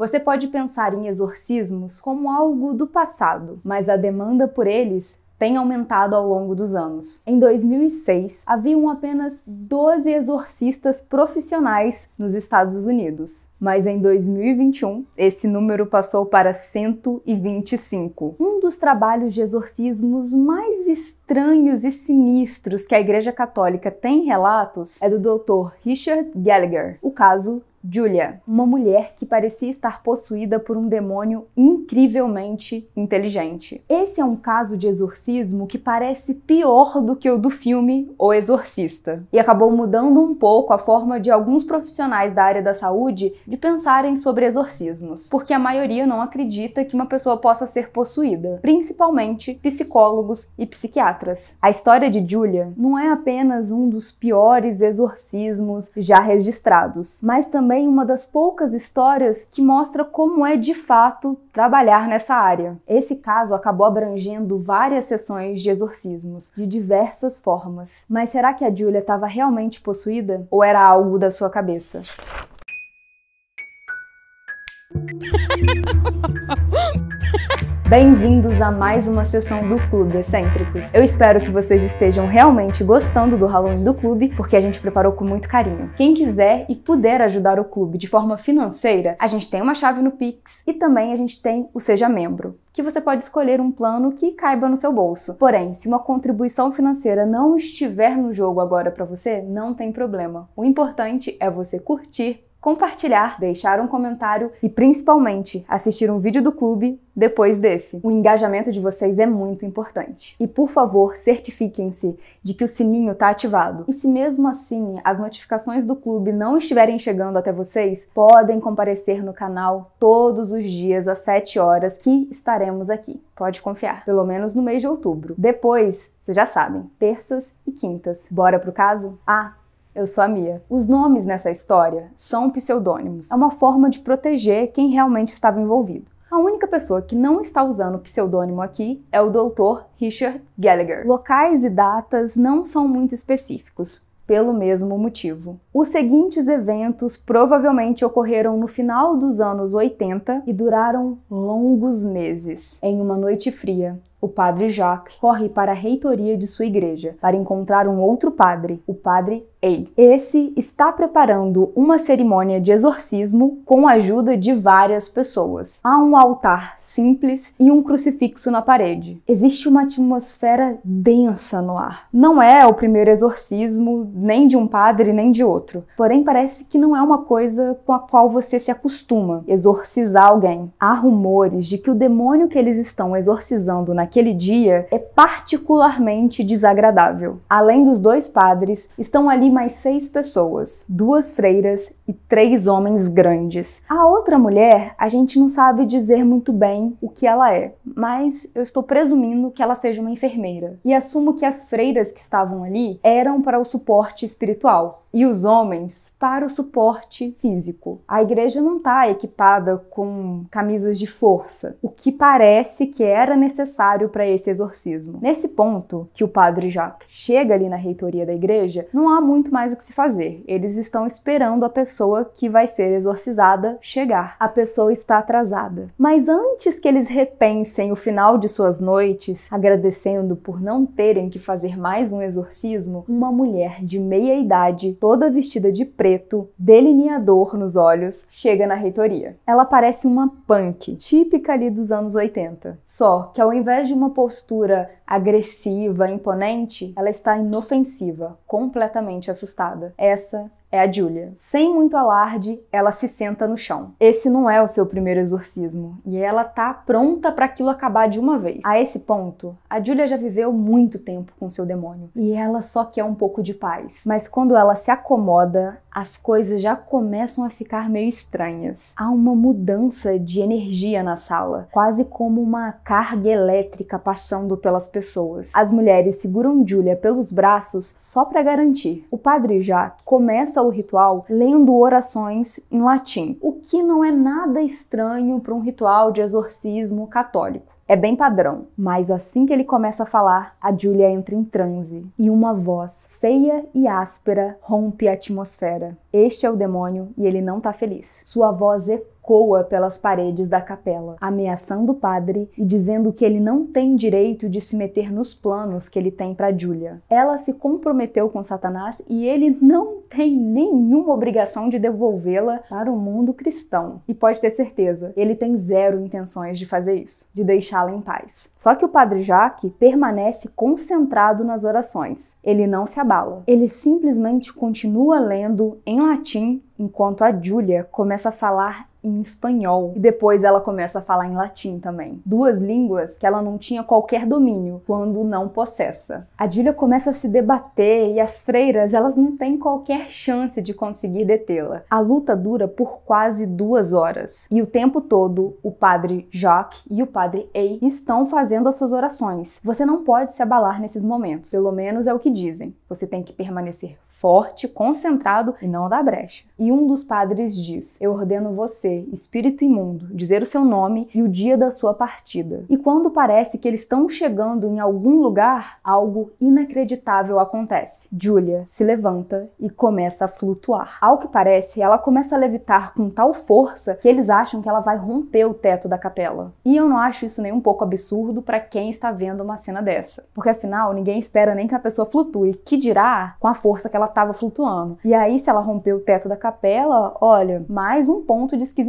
Você pode pensar em exorcismos como algo do passado, mas a demanda por eles tem aumentado ao longo dos anos. Em 2006, haviam apenas 12 exorcistas profissionais nos Estados Unidos, mas em 2021 esse número passou para 125. Um dos trabalhos de exorcismos mais estranhos e sinistros que a Igreja Católica tem relatos é do Dr. Richard Gallagher, o caso Julia, uma mulher que parecia estar possuída por um demônio incrivelmente inteligente. Esse é um caso de exorcismo que parece pior do que o do filme O Exorcista, e acabou mudando um pouco a forma de alguns profissionais da área da saúde de pensarem sobre exorcismos, porque a maioria não acredita que uma pessoa possa ser possuída, principalmente psicólogos e psiquiatras. A história de Julia não é apenas um dos piores exorcismos já registrados, mas também também uma das poucas histórias que mostra como é de fato trabalhar nessa área. Esse caso acabou abrangendo várias sessões de exorcismos, de diversas formas. Mas será que a Julia estava realmente possuída ou era algo da sua cabeça? Bem-vindos a mais uma sessão do Clube Excêntricos. Eu espero que vocês estejam realmente gostando do Halloween do Clube, porque a gente preparou com muito carinho. Quem quiser e puder ajudar o clube de forma financeira, a gente tem uma chave no Pix e também a gente tem o Seja Membro que você pode escolher um plano que caiba no seu bolso. Porém, se uma contribuição financeira não estiver no jogo agora para você, não tem problema. O importante é você curtir compartilhar, deixar um comentário e principalmente assistir um vídeo do clube depois desse. O engajamento de vocês é muito importante. E por favor, certifiquem-se de que o sininho está ativado. E se mesmo assim as notificações do clube não estiverem chegando até vocês, podem comparecer no canal todos os dias às 7 horas que estaremos aqui. Pode confiar, pelo menos no mês de outubro. Depois, vocês já sabem, terças e quintas. Bora pro caso? Ah, eu sou a Mia. Os nomes nessa história são pseudônimos. É uma forma de proteger quem realmente estava envolvido. A única pessoa que não está usando o pseudônimo aqui é o Dr. Richard Gallagher. Locais e datas não são muito específicos, pelo mesmo motivo. Os seguintes eventos provavelmente ocorreram no final dos anos 80 e duraram longos meses. Em uma noite fria, o padre Jacques corre para a reitoria de sua igreja para encontrar um outro padre, o padre Ei. Esse está preparando uma cerimônia de exorcismo com a ajuda de várias pessoas. Há um altar simples e um crucifixo na parede. Existe uma atmosfera densa no ar. Não é o primeiro exorcismo nem de um padre nem de outro. Porém, parece que não é uma coisa com a qual você se acostuma exorcizar alguém. Há rumores de que o demônio que eles estão exorcizando naquele dia é particularmente desagradável. Além dos dois padres, estão ali mais seis pessoas, duas freiras e três homens grandes. A outra mulher, a gente não sabe dizer muito bem o que ela é, mas eu estou presumindo que ela seja uma enfermeira. E assumo que as freiras que estavam ali eram para o suporte espiritual e os homens para o suporte físico. A igreja não está equipada com camisas de força, o que parece que era necessário para esse exorcismo. Nesse ponto, que o padre já chega ali na reitoria da igreja, não há muito mais o que se fazer. Eles estão esperando a pessoa que vai ser exorcizada chegar. A pessoa está atrasada. Mas antes que eles repensem o final de suas noites, agradecendo por não terem que fazer mais um exorcismo, uma mulher de meia idade toda vestida de preto, delineador nos olhos, chega na reitoria. Ela parece uma punk, típica ali dos anos 80. Só que ao invés de uma postura agressiva, imponente, ela está inofensiva, completamente assustada. Essa é a Julia. Sem muito alarde, ela se senta no chão. Esse não é o seu primeiro exorcismo e ela tá pronta para aquilo acabar de uma vez. A esse ponto, a Julia já viveu muito tempo com seu demônio e ela só quer um pouco de paz. Mas quando ela se acomoda, as coisas já começam a ficar meio estranhas. Há uma mudança de energia na sala, quase como uma carga elétrica passando pelas pessoas. As mulheres seguram Julia pelos braços só para garantir. O padre Jacques começa o ritual lendo orações em latim, o que não é nada estranho para um ritual de exorcismo católico. É bem padrão, mas assim que ele começa a falar, a Julia entra em transe e uma voz feia e áspera rompe a atmosfera. Este é o demônio e ele não tá feliz. Sua voz ecoa pelas paredes da capela, ameaçando o padre e dizendo que ele não tem direito de se meter nos planos que ele tem para Julia. Ela se comprometeu com Satanás e ele não tem nenhuma obrigação de devolvê-la para o mundo cristão. E pode ter certeza, ele tem zero intenções de fazer isso, de deixá-la em paz. Só que o padre Jacques permanece concentrado nas orações. Ele não se abala. Ele simplesmente continua lendo em latim enquanto a Julia começa a falar em espanhol e depois ela começa a falar em latim também. Duas línguas que ela não tinha qualquer domínio quando não possessa. A Julia começa a se debater e as freiras elas não têm qualquer chance de conseguir detê-la. A luta dura por quase duas horas e o tempo todo o padre Jacques e o padre Ei estão fazendo as suas orações. Você não pode se abalar nesses momentos, pelo menos é o que dizem. Você tem que permanecer forte, concentrado e não dar brecha. E um dos padres diz: Eu ordeno você, espírito imundo, dizer o seu nome e o dia da sua partida. E quando parece que eles estão chegando em algum lugar, algo inacreditável acontece. Julia se levanta e começa a flutuar. Ao que parece, ela começa a levitar com tal força que eles acham que ela vai romper o teto da capela. E eu não acho isso nem um pouco absurdo para quem está vendo uma cena dessa, porque afinal ninguém espera nem que a pessoa flutue, que dirá com a força que ela estava flutuando. E aí, se ela rompeu o teto da capela, olha, mais um ponto de esquisitice,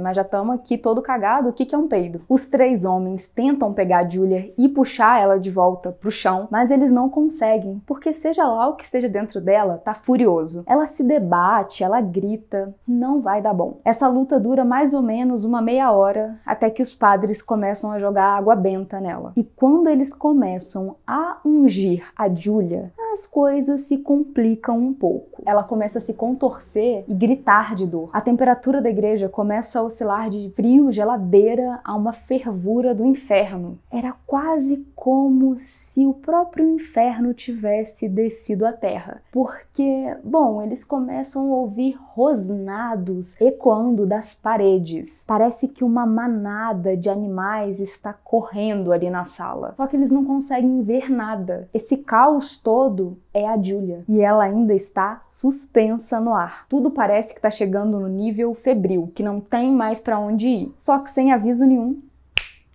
mas já estamos aqui todo cagado, o que, que é um peido? Os três homens tentam pegar Julia e puxar ela de volta pro chão, mas eles não conseguem, porque seja lá o que esteja dentro dela, tá furioso. Ela se debate, ela grita, não vai dar bom. Essa luta dura mais ou menos uma meia hora, até que os padres começam a jogar água benta nela. E quando eles começam a ungir a Julia, as coisas se complicam um pouco. Ela começa a se contorcer e gritar de dor. A temperatura da igreja começa a oscilar de frio, geladeira, a uma fervura do inferno. Era quase como se o próprio inferno tivesse descido à terra. Porque, bom, eles começam a ouvir rosnados ecoando das paredes. Parece que uma manada de animais está correndo ali na sala. Só que eles não conseguem ver nada. Esse caos todo é a Julia e ela ainda está suspensa no ar. Tudo parece que está chegando no nível febril, que não tem mais para onde ir. Só que sem aviso nenhum,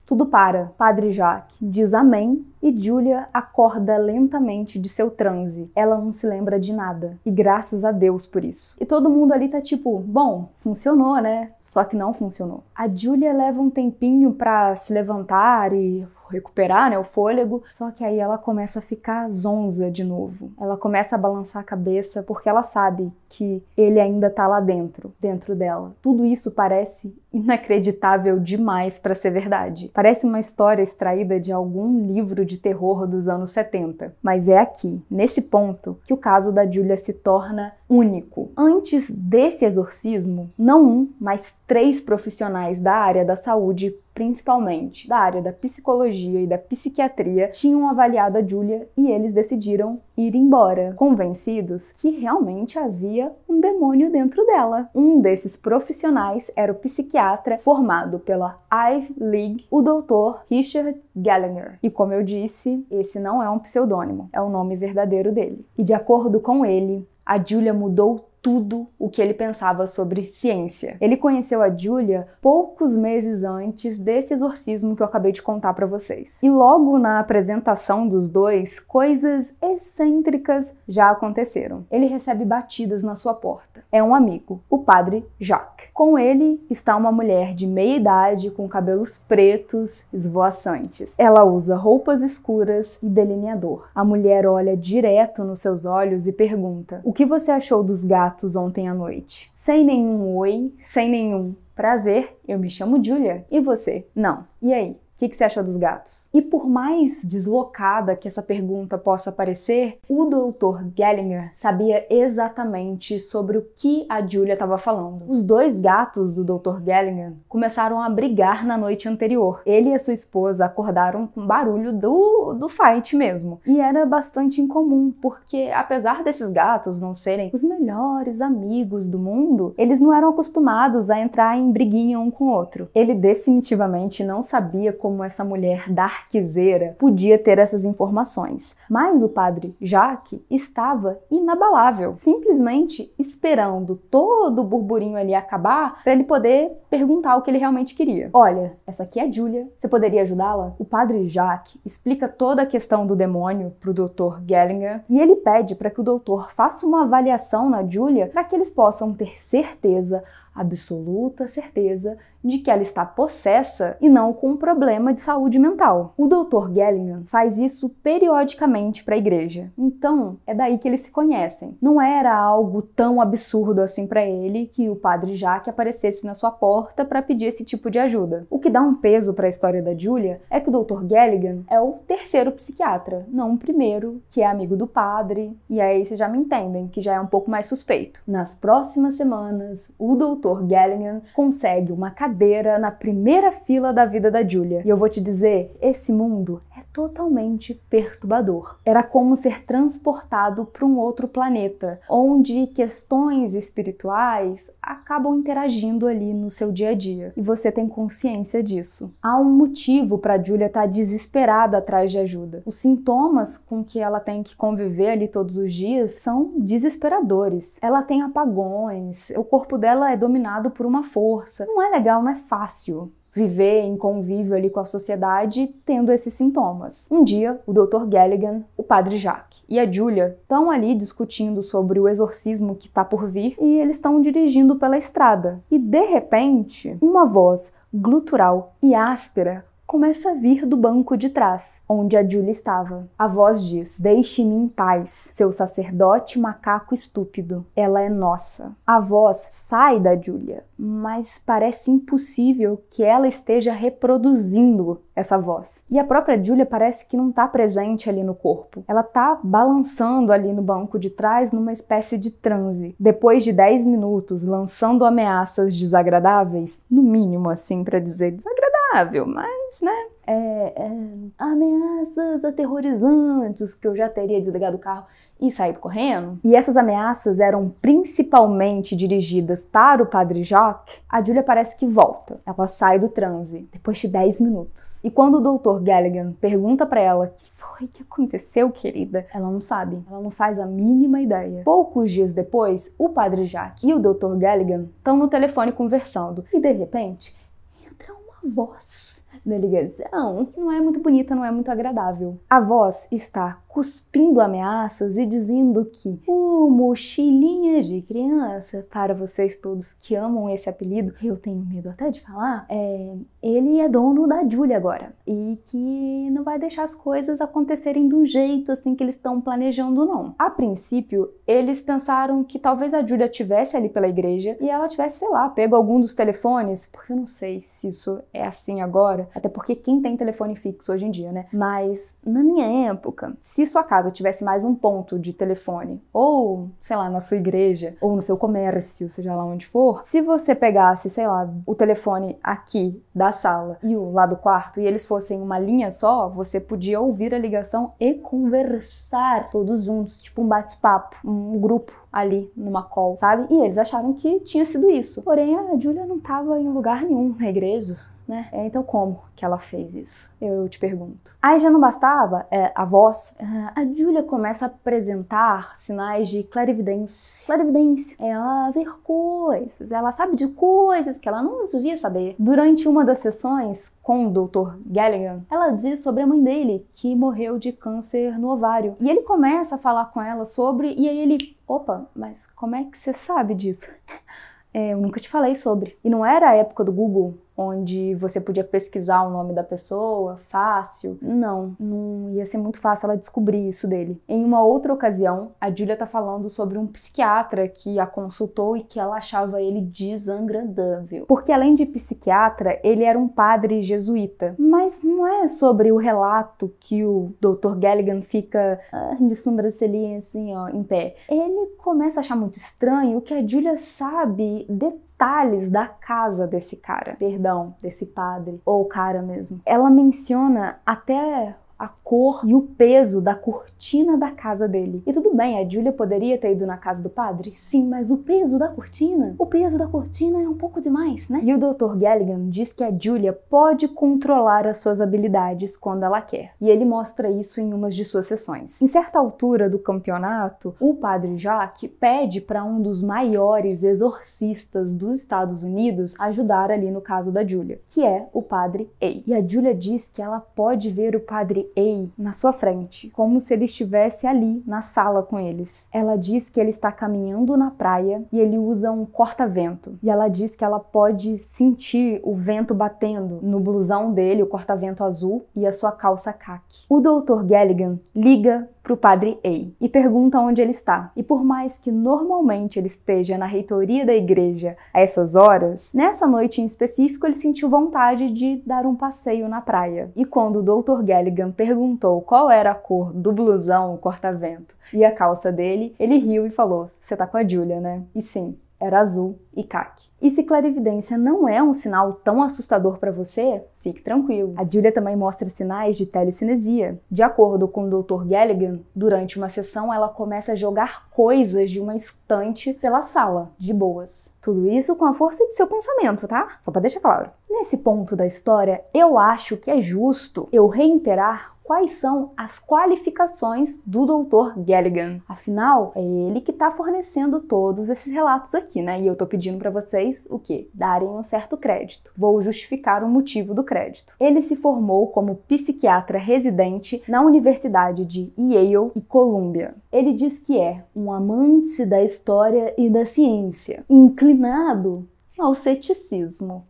tudo para. Padre Jacques diz amém e Julia acorda lentamente de seu transe. Ela não se lembra de nada. E graças a Deus por isso. E todo mundo ali tá tipo, bom, funcionou, né? Só que não funcionou. A Julia leva um tempinho para se levantar e recuperar né, o fôlego, só que aí ela começa a ficar zonza de novo. Ela começa a balançar a cabeça porque ela sabe que ele ainda tá lá dentro, dentro dela. Tudo isso parece inacreditável demais para ser verdade. Parece uma história extraída de algum livro de terror dos anos 70. Mas é aqui, nesse ponto, que o caso da Julia se torna único. Antes desse exorcismo, não um, mas três profissionais da área da saúde principalmente da área da psicologia e da psiquiatria, tinham avaliado a Julia e eles decidiram ir embora, convencidos que realmente havia um demônio dentro dela. Um desses profissionais era o psiquiatra formado pela Ivy League, o Dr. Richard Gallagher. E como eu disse, esse não é um pseudônimo, é o nome verdadeiro dele. E de acordo com ele, a Julia mudou tudo o que ele pensava sobre ciência. Ele conheceu a Julia poucos meses antes desse exorcismo que eu acabei de contar para vocês. E logo na apresentação dos dois, coisas excêntricas já aconteceram. Ele recebe batidas na sua porta. É um amigo, o padre Jacques. Com ele está uma mulher de meia idade com cabelos pretos esvoaçantes. Ela usa roupas escuras e delineador. A mulher olha direto nos seus olhos e pergunta: "O que você achou dos gatos ontem à noite. Sem nenhum oi, sem nenhum prazer, eu me chamo Julia. E você? Não. E aí? O que, que, você achou dos gatos? E por mais deslocada que essa pergunta possa parecer, o Dr. Gallagher sabia exatamente sobre o que a Julia estava falando. Os dois gatos do Dr. Gallagher começaram a brigar na noite anterior. Ele e a sua esposa acordaram com barulho do, do fight mesmo. E era bastante incomum, porque apesar desses gatos não serem os melhores amigos do mundo, eles não eram acostumados a entrar em briguinha um com o outro. Ele definitivamente não sabia como como essa mulher darquiseira podia ter essas informações. Mas o padre Jacques estava inabalável, simplesmente esperando todo o burburinho ali acabar para ele poder perguntar o que ele realmente queria. Olha, essa aqui é a Julia, você poderia ajudá-la? O padre Jacques explica toda a questão do demônio pro Dr. Gellinger e ele pede para que o doutor faça uma avaliação na Julia para que eles possam ter certeza absoluta certeza de que ela está possessa e não com um problema de saúde mental. O Dr. Gellingham faz isso periodicamente para a igreja. Então, é daí que eles se conhecem. Não era algo tão absurdo assim para ele que o padre Jaque aparecesse na sua porta para pedir esse tipo de ajuda. O que dá um peso para a história da Julia é que o Dr. Gelligan é o terceiro psiquiatra, não o primeiro, que é amigo do padre, e aí vocês já me entendem que já é um pouco mais suspeito. Nas próximas semanas, o Dr. Galligan consegue uma cadeira na primeira fila da vida da Julia. E eu vou te dizer, esse mundo totalmente perturbador. Era como ser transportado para um outro planeta, onde questões espirituais acabam interagindo ali no seu dia a dia. E você tem consciência disso. Há um motivo para Julia estar tá desesperada atrás de ajuda. Os sintomas com que ela tem que conviver ali todos os dias são desesperadores. Ela tem apagões, o corpo dela é dominado por uma força. Não é legal, não é fácil viver em convívio ali com a sociedade tendo esses sintomas. Um dia, o Dr. Galligan, o padre Jacques e a Julia estão ali discutindo sobre o exorcismo que está por vir e eles estão dirigindo pela estrada. E de repente, uma voz glutural e áspera começa a vir do banco de trás, onde a Julia estava. A voz diz: Deixe-me em paz, seu sacerdote macaco estúpido. Ela é nossa. A voz sai da Julia, mas parece impossível que ela esteja reproduzindo essa voz. E a própria Julia parece que não está presente ali no corpo. Ela está balançando ali no banco de trás numa espécie de transe. Depois de 10 minutos lançando ameaças desagradáveis, no mínimo assim para dizer desagradável, mas né, é, é, ameaças aterrorizantes que eu já teria desligado o carro e saído correndo. E essas ameaças eram principalmente dirigidas para o padre Jacques. A Julia parece que volta. Ela sai do transe depois de 10 minutos. E quando o Dr. Galligan pergunta para ela o que foi que aconteceu, querida, ela não sabe. Ela não faz a mínima ideia. Poucos dias depois, o padre Jacques e o Dr. Galligan estão no telefone conversando e de repente entra uma voz na ligação, não é muito bonita, não é muito agradável. A voz está cuspindo ameaças e dizendo que o mochilinha de criança, para vocês todos que amam esse apelido, eu tenho medo até de falar, é, ele é dono da Julia agora e que não vai deixar as coisas acontecerem do jeito assim que eles estão planejando não. A princípio, eles pensaram que talvez a Julia tivesse ali pela igreja e ela tivesse, sei lá, pego algum dos telefones, porque eu não sei se isso é assim agora, até porque quem tem telefone fixo hoje em dia, né? Mas na minha época, se sua casa tivesse mais um ponto de telefone, ou, sei lá, na sua igreja, ou no seu comércio, seja lá onde for, se você pegasse, sei lá, o telefone aqui da sala e o lá do quarto e eles fossem uma linha só, você podia ouvir a ligação e conversar todos juntos, tipo um bate-papo, um grupo ali numa call, sabe? E eles acharam que tinha sido isso. Porém, a Julia não estava em lugar nenhum na igreja, né? É, então como que ela fez isso? Eu te pergunto. Aí já não bastava é, a voz, é, a Julia começa a apresentar sinais de clarividência. Clarividência é ela ver coisas, ela sabe de coisas que ela não devia saber. Durante uma das sessões com o Dr. Galligan, ela diz sobre a mãe dele que morreu de câncer no ovário. E ele começa a falar com ela sobre, e aí ele, opa, mas como é que você sabe disso? É, eu nunca te falei sobre. E não era a época do Google, onde você podia pesquisar o nome da pessoa fácil. Não, não ia ser muito fácil ela descobrir isso dele. Em uma outra ocasião, a Julia tá falando sobre um psiquiatra que a consultou e que ela achava ele desagradável. Porque além de psiquiatra, ele era um padre jesuíta. Mas não é sobre o relato que o Dr. Galligan fica ah, de sobrancelhinha assim, ó, em pé. Ele começa a achar muito estranho que a Julia sabe detalhes detalhes da casa desse cara, perdão, desse padre ou cara mesmo. Ela menciona até a cor e o peso da cortina da casa dele. E tudo bem, a Julia poderia ter ido na casa do padre? Sim, mas o peso da cortina? O peso da cortina é um pouco demais, né? E o Dr. Galligan diz que a Julia pode controlar as suas habilidades quando ela quer. E ele mostra isso em umas de suas sessões. Em certa altura do campeonato, o padre Jacques pede para um dos maiores exorcistas dos Estados Unidos ajudar ali no caso da Julia, que é o padre A. E a Julia diz que ela pode ver o padre A na sua frente, como se ele estivesse ali na sala com eles. Ela diz que ele está caminhando na praia e ele usa um corta-vento. E ela diz que ela pode sentir o vento batendo no blusão dele, o corta-vento azul e a sua calça caque. O Dr. Galligan liga para o padre A e pergunta onde ele está. E por mais que normalmente ele esteja na reitoria da igreja a essas horas, nessa noite em específico ele sentiu vontade de dar um passeio na praia. E quando o Dr. Galligan perguntou qual era a cor do blusão, o corta-vento e a calça dele, ele riu e falou: Você tá com a Julia, né? E sim, era azul e caque. E se clarividência não é um sinal tão assustador para você, fique tranquilo. A Julia também mostra sinais de telecinesia. De acordo com o Dr. Galligan, durante uma sessão ela começa a jogar coisas de uma estante pela sala, de boas. Tudo isso com a força de seu pensamento, tá? Só para deixar claro. Nesse ponto da história, eu acho que é justo eu reiterar quais são as qualificações do Dr. Galligan. Afinal, é ele que está fornecendo todos esses relatos aqui, né? E eu tô pedindo para vocês o quê? Darem um certo crédito. Vou justificar o motivo do crédito. Ele se formou como psiquiatra residente na Universidade de Yale e Columbia. Ele diz que é um amante da história e da ciência, inclinado ao ceticismo.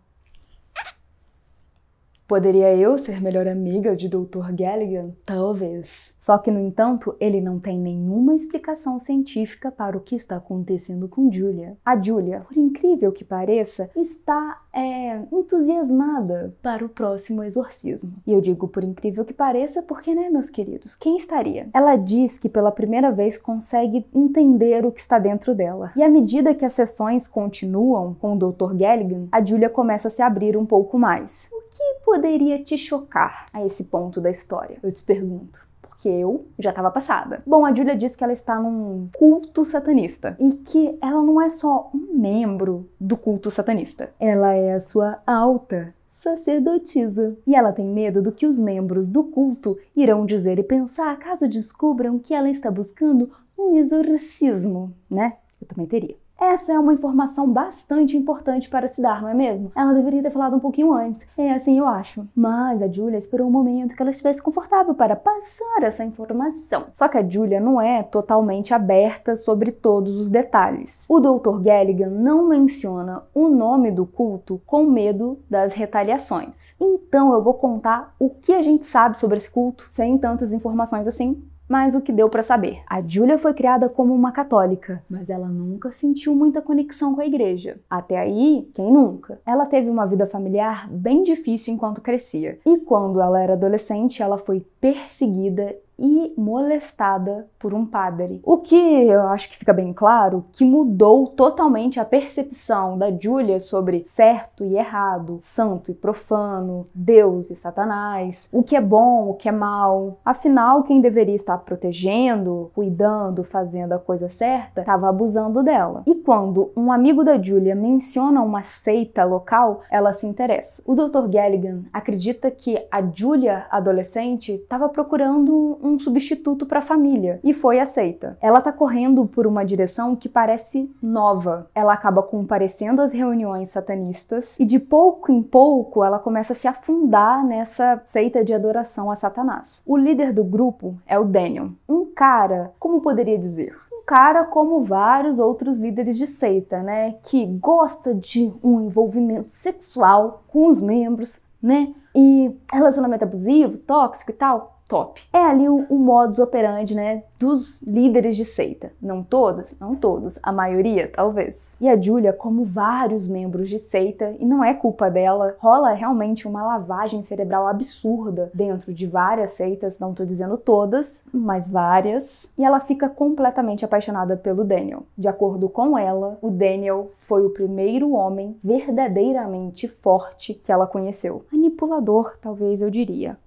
Poderia eu ser melhor amiga de Dr. Galligan? Talvez. Só que, no entanto, ele não tem nenhuma explicação científica para o que está acontecendo com Julia. A Julia, por incrível que pareça, está é, entusiasmada para o próximo exorcismo. E eu digo por incrível que pareça porque, né, meus queridos, quem estaria? Ela diz que pela primeira vez consegue entender o que está dentro dela. E à medida que as sessões continuam com o Dr. Galligan, a Julia começa a se abrir um pouco mais. O que poderia te chocar a esse ponto da história? Eu te pergunto porque eu já estava passada. Bom, a Julia diz que ela está num culto satanista e que ela não é só um membro do culto satanista, ela é a sua alta sacerdotisa. E ela tem medo do que os membros do culto irão dizer e pensar caso descubram que ela está buscando um exorcismo, né? Eu também teria. Essa é uma informação bastante importante para se dar, não é mesmo? Ela deveria ter falado um pouquinho antes. É assim eu acho. Mas a Julia esperou um momento que ela estivesse confortável para passar essa informação. Só que a Julia não é totalmente aberta sobre todos os detalhes. O Dr. Galligan não menciona o nome do culto com medo das retaliações. Então eu vou contar o que a gente sabe sobre esse culto sem tantas informações assim mas o que deu para saber. A Julia foi criada como uma católica, mas ela nunca sentiu muita conexão com a igreja. Até aí, quem nunca? Ela teve uma vida familiar bem difícil enquanto crescia. E quando ela era adolescente, ela foi perseguida e molestada por um padre. O que eu acho que fica bem claro que mudou totalmente a percepção da Julia sobre certo e errado, santo e profano, Deus e Satanás, o que é bom, o que é mal. Afinal, quem deveria estar protegendo, cuidando, fazendo a coisa certa, estava abusando dela. E quando um amigo da Julia menciona uma seita local, ela se interessa. O Dr. Galligan acredita que a Julia adolescente estava procurando um um substituto para a família e foi aceita. Ela está correndo por uma direção que parece nova. Ela acaba comparecendo às reuniões satanistas e de pouco em pouco ela começa a se afundar nessa seita de adoração a Satanás. O líder do grupo é o Daniel, um cara, como poderia dizer, cara como vários outros líderes de seita, né, que gosta de um envolvimento sexual com os membros, né, e relacionamento abusivo, tóxico e tal top. É ali o, o modus operandi, né, dos líderes de seita. Não todos, não todos, a maioria talvez. E a Julia, como vários membros de seita, e não é culpa dela, rola realmente uma lavagem cerebral absurda dentro de várias seitas, não tô dizendo todas, mas várias, e ela fica completamente apaixonada pelo Daniel. De acordo com ela, o Daniel foi o primeiro homem verdadeiramente forte que ela conheceu. Manipulador, talvez eu diria.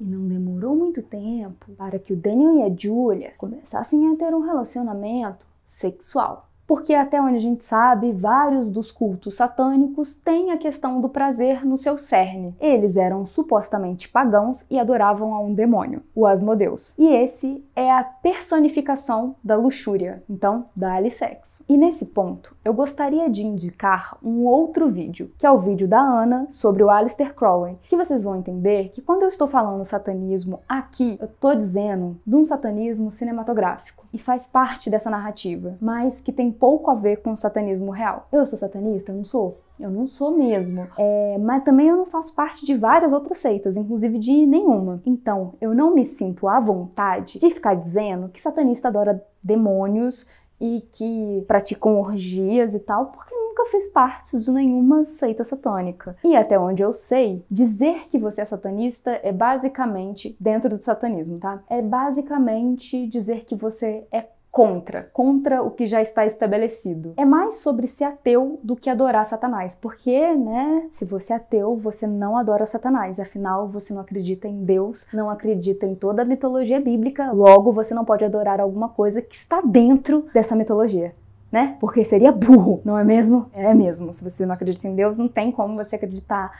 E não demorou muito tempo para que o Daniel e a Julia começassem a ter um relacionamento sexual porque até onde a gente sabe, vários dos cultos satânicos têm a questão do prazer no seu cerne. Eles eram supostamente pagãos e adoravam a um demônio, o Asmodeus. E esse é a personificação da luxúria. Então, dá-lhe sexo. E nesse ponto, eu gostaria de indicar um outro vídeo, que é o vídeo da Ana sobre o Aleister Crowley, que vocês vão entender que quando eu estou falando satanismo aqui, eu estou dizendo de um satanismo cinematográfico e faz parte dessa narrativa, mas que tem pouco a ver com o satanismo real. Eu sou satanista? Eu não sou. Eu não sou mesmo. É, mas também eu não faço parte de várias outras seitas, inclusive de nenhuma. Então, eu não me sinto à vontade de ficar dizendo que satanista adora demônios e que praticam orgias e tal, porque nunca fiz parte de nenhuma seita satânica. E até onde eu sei, dizer que você é satanista é basicamente, dentro do satanismo, tá? É basicamente dizer que você é contra, contra o que já está estabelecido. É mais sobre ser ateu do que adorar Satanás, porque, né, se você é ateu, você não adora Satanás, afinal você não acredita em Deus, não acredita em toda a mitologia bíblica, logo você não pode adorar alguma coisa que está dentro dessa mitologia. Né? Porque seria burro, não é mesmo? É mesmo. Se você não acredita em Deus, não tem como você acreditar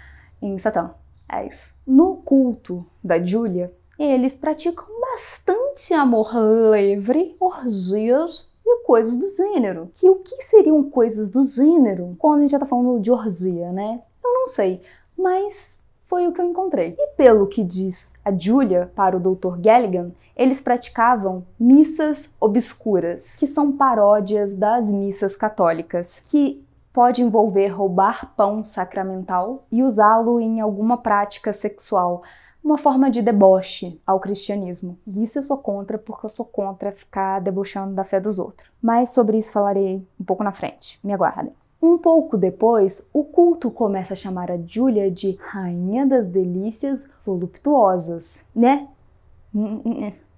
em Satã. É isso. No culto da Júlia, eles praticam bastante amor livre, orgias e coisas do gênero. E o que seriam coisas do gênero quando a gente já tá falando de orgia, né? Eu não sei, mas foi o que eu encontrei. E pelo que diz a Julia para o Dr. Galligan, eles praticavam missas obscuras, que são paródias das missas católicas, que pode envolver roubar pão sacramental e usá-lo em alguma prática sexual, uma forma de deboche ao cristianismo. E isso eu sou contra, porque eu sou contra ficar debochando da fé dos outros. Mas sobre isso falarei um pouco na frente. Me aguardem. Um pouco depois, o culto começa a chamar a Júlia de Rainha das Delícias Voluptuosas, né?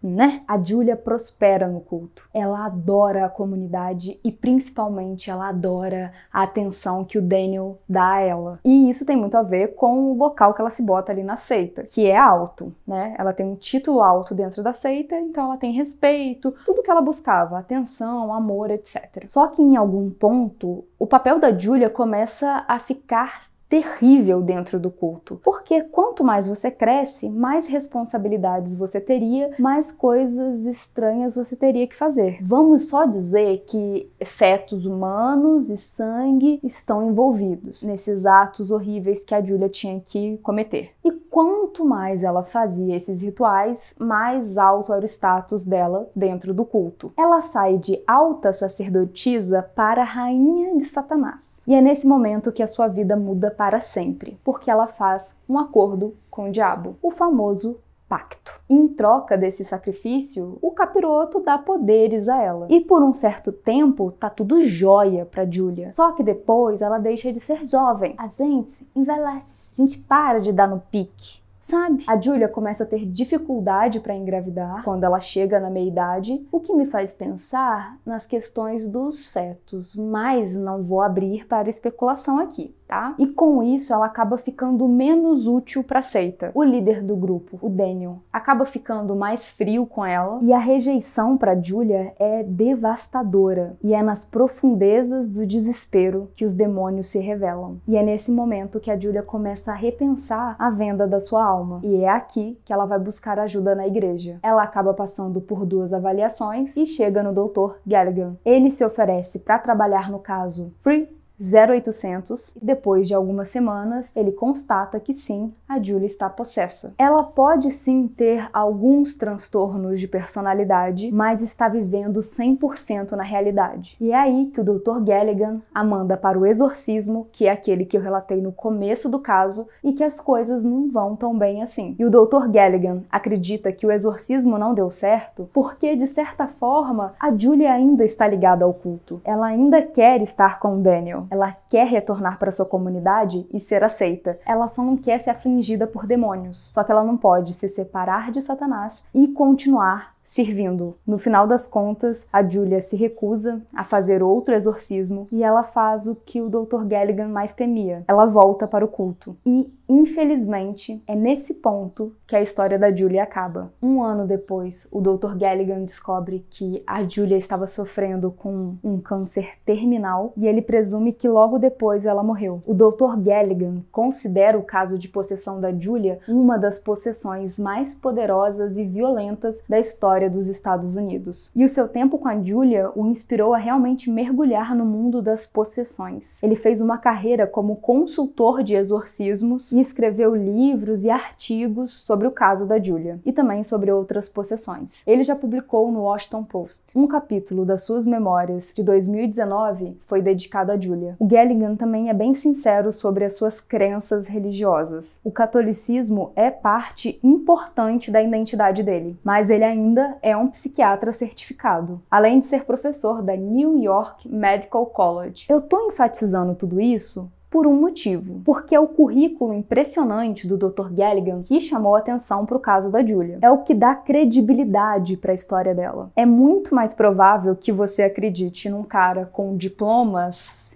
Né? A Julia prospera no culto. Ela adora a comunidade e principalmente ela adora a atenção que o Daniel dá a ela. E isso tem muito a ver com o local que ela se bota ali na seita, que é alto, né? Ela tem um título alto dentro da seita, então ela tem respeito, tudo que ela buscava, atenção, amor, etc. Só que em algum ponto, o papel da Julia começa a ficar terrível dentro do culto. Porque quanto mais você cresce, mais responsabilidades você teria, mais coisas estranhas você teria que fazer. Vamos só dizer que fetos humanos e sangue estão envolvidos nesses atos horríveis que a Julia tinha que cometer. E quanto mais ela fazia esses rituais, mais alto era o status dela dentro do culto. Ela sai de alta sacerdotisa para rainha de Satanás. E é nesse momento que a sua vida muda para sempre, porque ela faz um acordo com o diabo, o famoso pacto. Em troca desse sacrifício, o capiroto dá poderes a ela. E por um certo tempo, tá tudo jóia pra Julia. Só que depois ela deixa de ser jovem. A gente envelhece, a gente para de dar no pique sabe? A Julia começa a ter dificuldade para engravidar quando ela chega na meia-idade, o que me faz pensar nas questões dos fetos, mas não vou abrir para especulação aqui tá? E com isso ela acaba ficando menos útil para a seita. O líder do grupo, o Daniel, acaba ficando mais frio com ela e a rejeição para Julia é devastadora. E é nas profundezas do desespero que os demônios se revelam. E é nesse momento que a Julia começa a repensar a venda da sua alma. E é aqui que ela vai buscar ajuda na igreja. Ela acaba passando por duas avaliações e chega no Dr. Galligan. Ele se oferece para trabalhar no caso Free 0800 e depois de algumas semanas ele constata que sim, a Julie está possessa. Ela pode sim ter alguns transtornos de personalidade, mas está vivendo 100% na realidade. E é aí que o Dr. Galligan a manda para o exorcismo, que é aquele que eu relatei no começo do caso, e que as coisas não vão tão bem assim. E o Dr. Galligan acredita que o exorcismo não deu certo porque, de certa forma, a Julie ainda está ligada ao culto. Ela ainda quer estar com Daniel. Ela quer retornar para sua comunidade e ser aceita. Ela só não quer ser afligida por demônios. Só que ela não pode se separar de Satanás e continuar servindo. No final das contas, a Julia se recusa a fazer outro exorcismo e ela faz o que o Dr. Galligan mais temia. Ela volta para o culto. E, infelizmente, é nesse ponto que a história da Julia acaba. Um ano depois, o Dr. Galligan descobre que a Julia estava sofrendo com um câncer terminal e ele presume que logo depois ela morreu. O Dr. Galligan considera o caso de possessão da Julia uma das possessões mais poderosas e violentas da história dos Estados Unidos. E o seu tempo com a Julia o inspirou a realmente mergulhar no mundo das possessões. Ele fez uma carreira como consultor de exorcismos e escreveu livros e artigos sobre o caso da Julia e também sobre outras possessões. Ele já publicou no Washington Post. Um capítulo das suas memórias de 2019 foi dedicado a Julia. O Galligan também é bem sincero sobre as suas crenças religiosas. O catolicismo é parte importante da identidade dele, mas ele ainda é um psiquiatra certificado, além de ser professor da New York Medical College. Eu estou enfatizando tudo isso por um motivo, porque é o currículo impressionante do Dr. Galligan que chamou atenção para o caso da Julia. É o que dá credibilidade para a história dela. É muito mais provável que você acredite num cara com diplomas,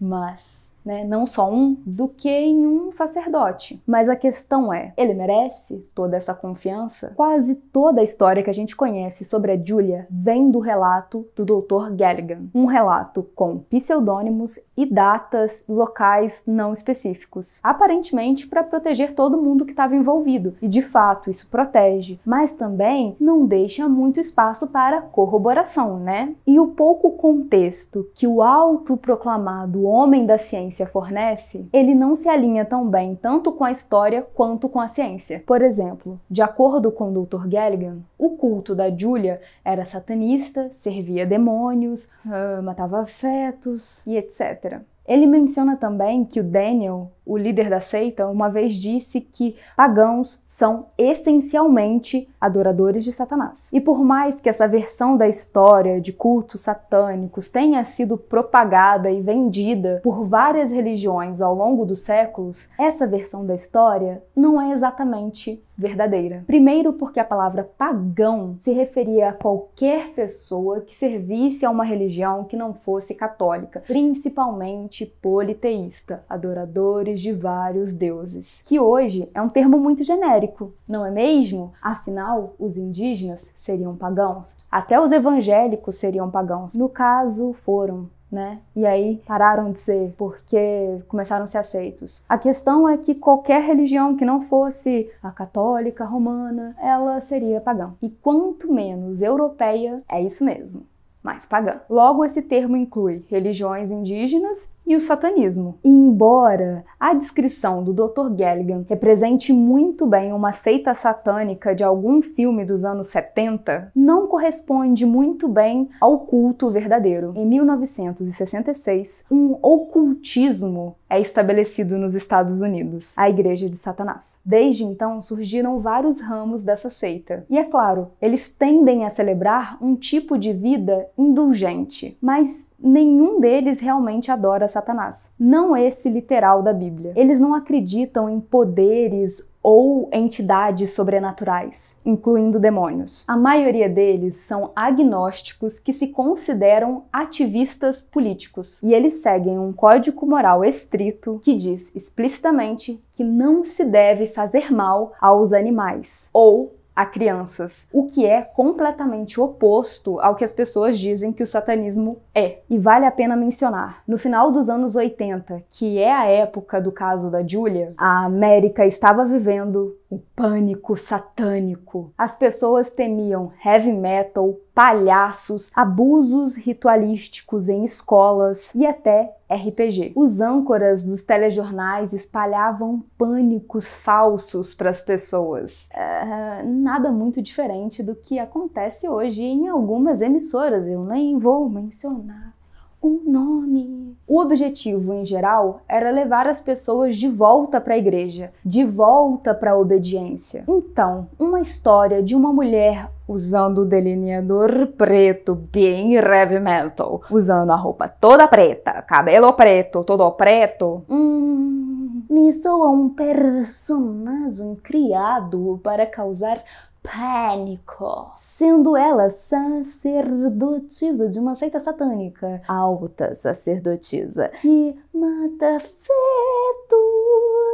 mas né, não só um, do que em um sacerdote. Mas a questão é, ele merece toda essa confiança? Quase toda a história que a gente conhece sobre a Julia vem do relato do Dr. Galligan, um relato com pseudônimos e datas locais não específicos, aparentemente para proteger todo mundo que estava envolvido. E de fato, isso protege, mas também não deixa muito espaço para corroboração, né? E o pouco contexto que o autoproclamado homem da ciência ciência fornece, ele não se alinha tão bem tanto com a história quanto com a ciência. Por exemplo, de acordo com o Dr. Galligan, o culto da Julia era satanista, servia demônios, uh, matava fetos e etc. Ele menciona também que o Daniel, o líder da seita, uma vez disse que pagãos são essencialmente adoradores de Satanás. E por mais que essa versão da história de cultos satânicos tenha sido propagada e vendida por várias religiões ao longo dos séculos, essa versão da história não é exatamente verdadeira. Primeiro, porque a palavra pagão se referia a qualquer pessoa que servisse a uma religião que não fosse católica, principalmente politeísta, adoradores de vários deuses, que hoje é um termo muito genérico, não é mesmo? Afinal, os indígenas seriam pagãos, até os evangélicos seriam pagãos. No caso, foram né? E aí pararam de ser porque começaram a ser aceitos. A questão é que qualquer religião que não fosse a católica, romana, ela seria pagã. E quanto menos europeia, é isso mesmo mais pagã. Logo, esse termo inclui religiões indígenas e o satanismo. E embora a descrição do Dr. Galligan represente muito bem uma seita satânica de algum filme dos anos 70, não corresponde muito bem ao culto verdadeiro. Em 1966, um ocultismo é estabelecido nos Estados Unidos, a Igreja de Satanás. Desde então surgiram vários ramos dessa seita. E é claro, eles tendem a celebrar um tipo de vida indulgente, mas nenhum deles realmente adora Satanás. Não esse literal da Bíblia. Eles não acreditam em poderes ou entidades sobrenaturais, incluindo demônios. A maioria deles são agnósticos que se consideram ativistas políticos e eles seguem um código moral estrito que diz explicitamente que não se deve fazer mal aos animais ou a crianças, o que é completamente oposto ao que as pessoas dizem que o satanismo é. E vale a pena mencionar, no final dos anos 80, que é a época do caso da Julia, a América estava vivendo o pânico satânico. As pessoas temiam heavy metal, palhaços, abusos ritualísticos em escolas e até RPG. Os âncoras dos telejornais espalhavam pânicos falsos para as pessoas. É, nada muito diferente do que acontece hoje em algumas emissoras. Eu nem vou mencionar o nome. O objetivo, em geral, era levar as pessoas de volta para a igreja, de volta para a obediência. Então, uma história de uma mulher usando o delineador preto, bem heavy metal, usando a roupa toda preta, cabelo preto, todo preto. Hum, me soa um personagem criado para causar pânico. Sendo ela sacerdotisa de uma seita satânica, alta sacerdotisa, que mata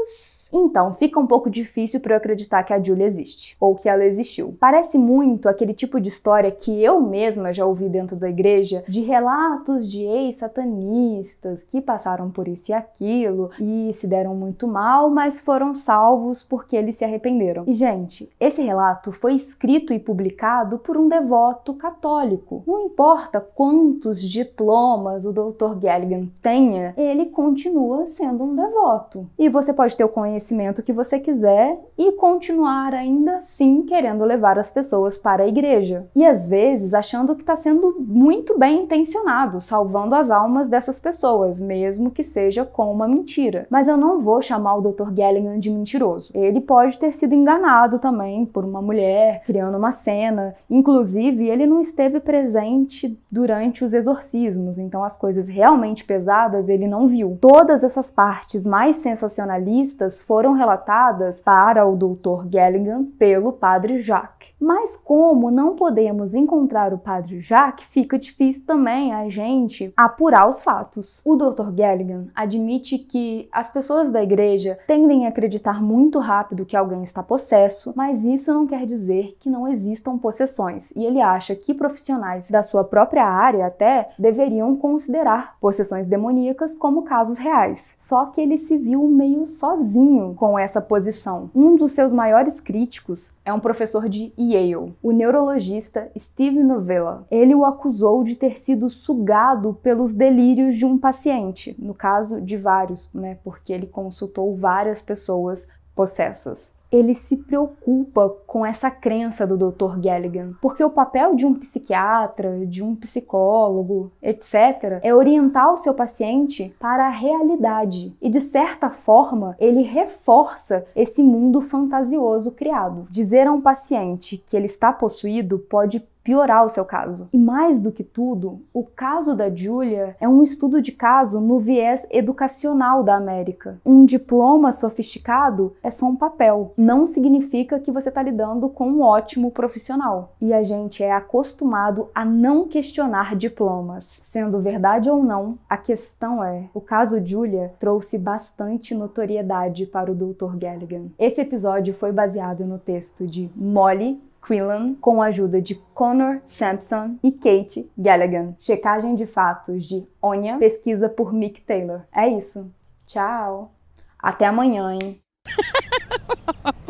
fetos. Então, fica um pouco difícil para eu acreditar que a Julia existe, ou que ela existiu. Parece muito aquele tipo de história que eu mesma já ouvi dentro da igreja, de relatos de ex-satanistas que passaram por isso e aquilo e se deram muito mal, mas foram salvos porque eles se arrependeram. E, gente, esse relato foi escrito e publicado por um devoto católico. Não importa quantos diplomas o Dr. Galligan tenha, ele continua sendo um devoto. E você pode ter o conhecimento que você quiser e continuar ainda assim querendo levar as pessoas para a igreja. E às vezes achando que está sendo muito bem intencionado, salvando as almas dessas pessoas, mesmo que seja com uma mentira. Mas eu não vou chamar o Dr. Galligan de mentiroso. Ele pode ter sido enganado também por uma mulher criando uma cena. Inclusive, ele não esteve presente durante os exorcismos, então as coisas realmente pesadas ele não viu. Todas essas partes mais sensacionalistas foram relatadas para o Dr. Galligan pelo Padre Jacques. Mas como não podemos encontrar o Padre Jacques, fica difícil também a gente apurar os fatos. O Dr. Galligan admite que as pessoas da igreja tendem a acreditar muito rápido que alguém está possesso, mas isso não quer dizer que não existam possessões. E ele acha que profissionais da sua própria área até deveriam considerar possessões demoníacas como casos reais. Só que ele se viu meio sozinho com essa posição. Um dos seus maiores críticos é um professor de Yale, o neurologista Steve Novella. Ele o acusou de ter sido sugado pelos delírios de um paciente, no caso de vários, né, porque ele consultou várias pessoas possessas ele se preocupa com essa crença do Dr. Galligan, porque o papel de um psiquiatra, de um psicólogo, etc., é orientar o seu paciente para a realidade e, de certa forma, ele reforça esse mundo fantasioso criado. Dizer a um paciente que ele está possuído pode piorar o seu caso. E mais do que tudo, o caso da Julia é um estudo de caso no viés educacional da América. Um diploma sofisticado é só um papel, não significa que você está lidando com um ótimo profissional. E a gente é acostumado a não questionar diplomas. Sendo verdade ou não, a questão é: o caso Julia trouxe bastante notoriedade para o Dr. Galligan. Esse episódio foi baseado no texto de Molly Quillan, com a ajuda de Connor Sampson e Kate Gallagher. Checagem de fatos de Onya, pesquisa por Mick Taylor. É isso. Tchau. Até amanhã, hein?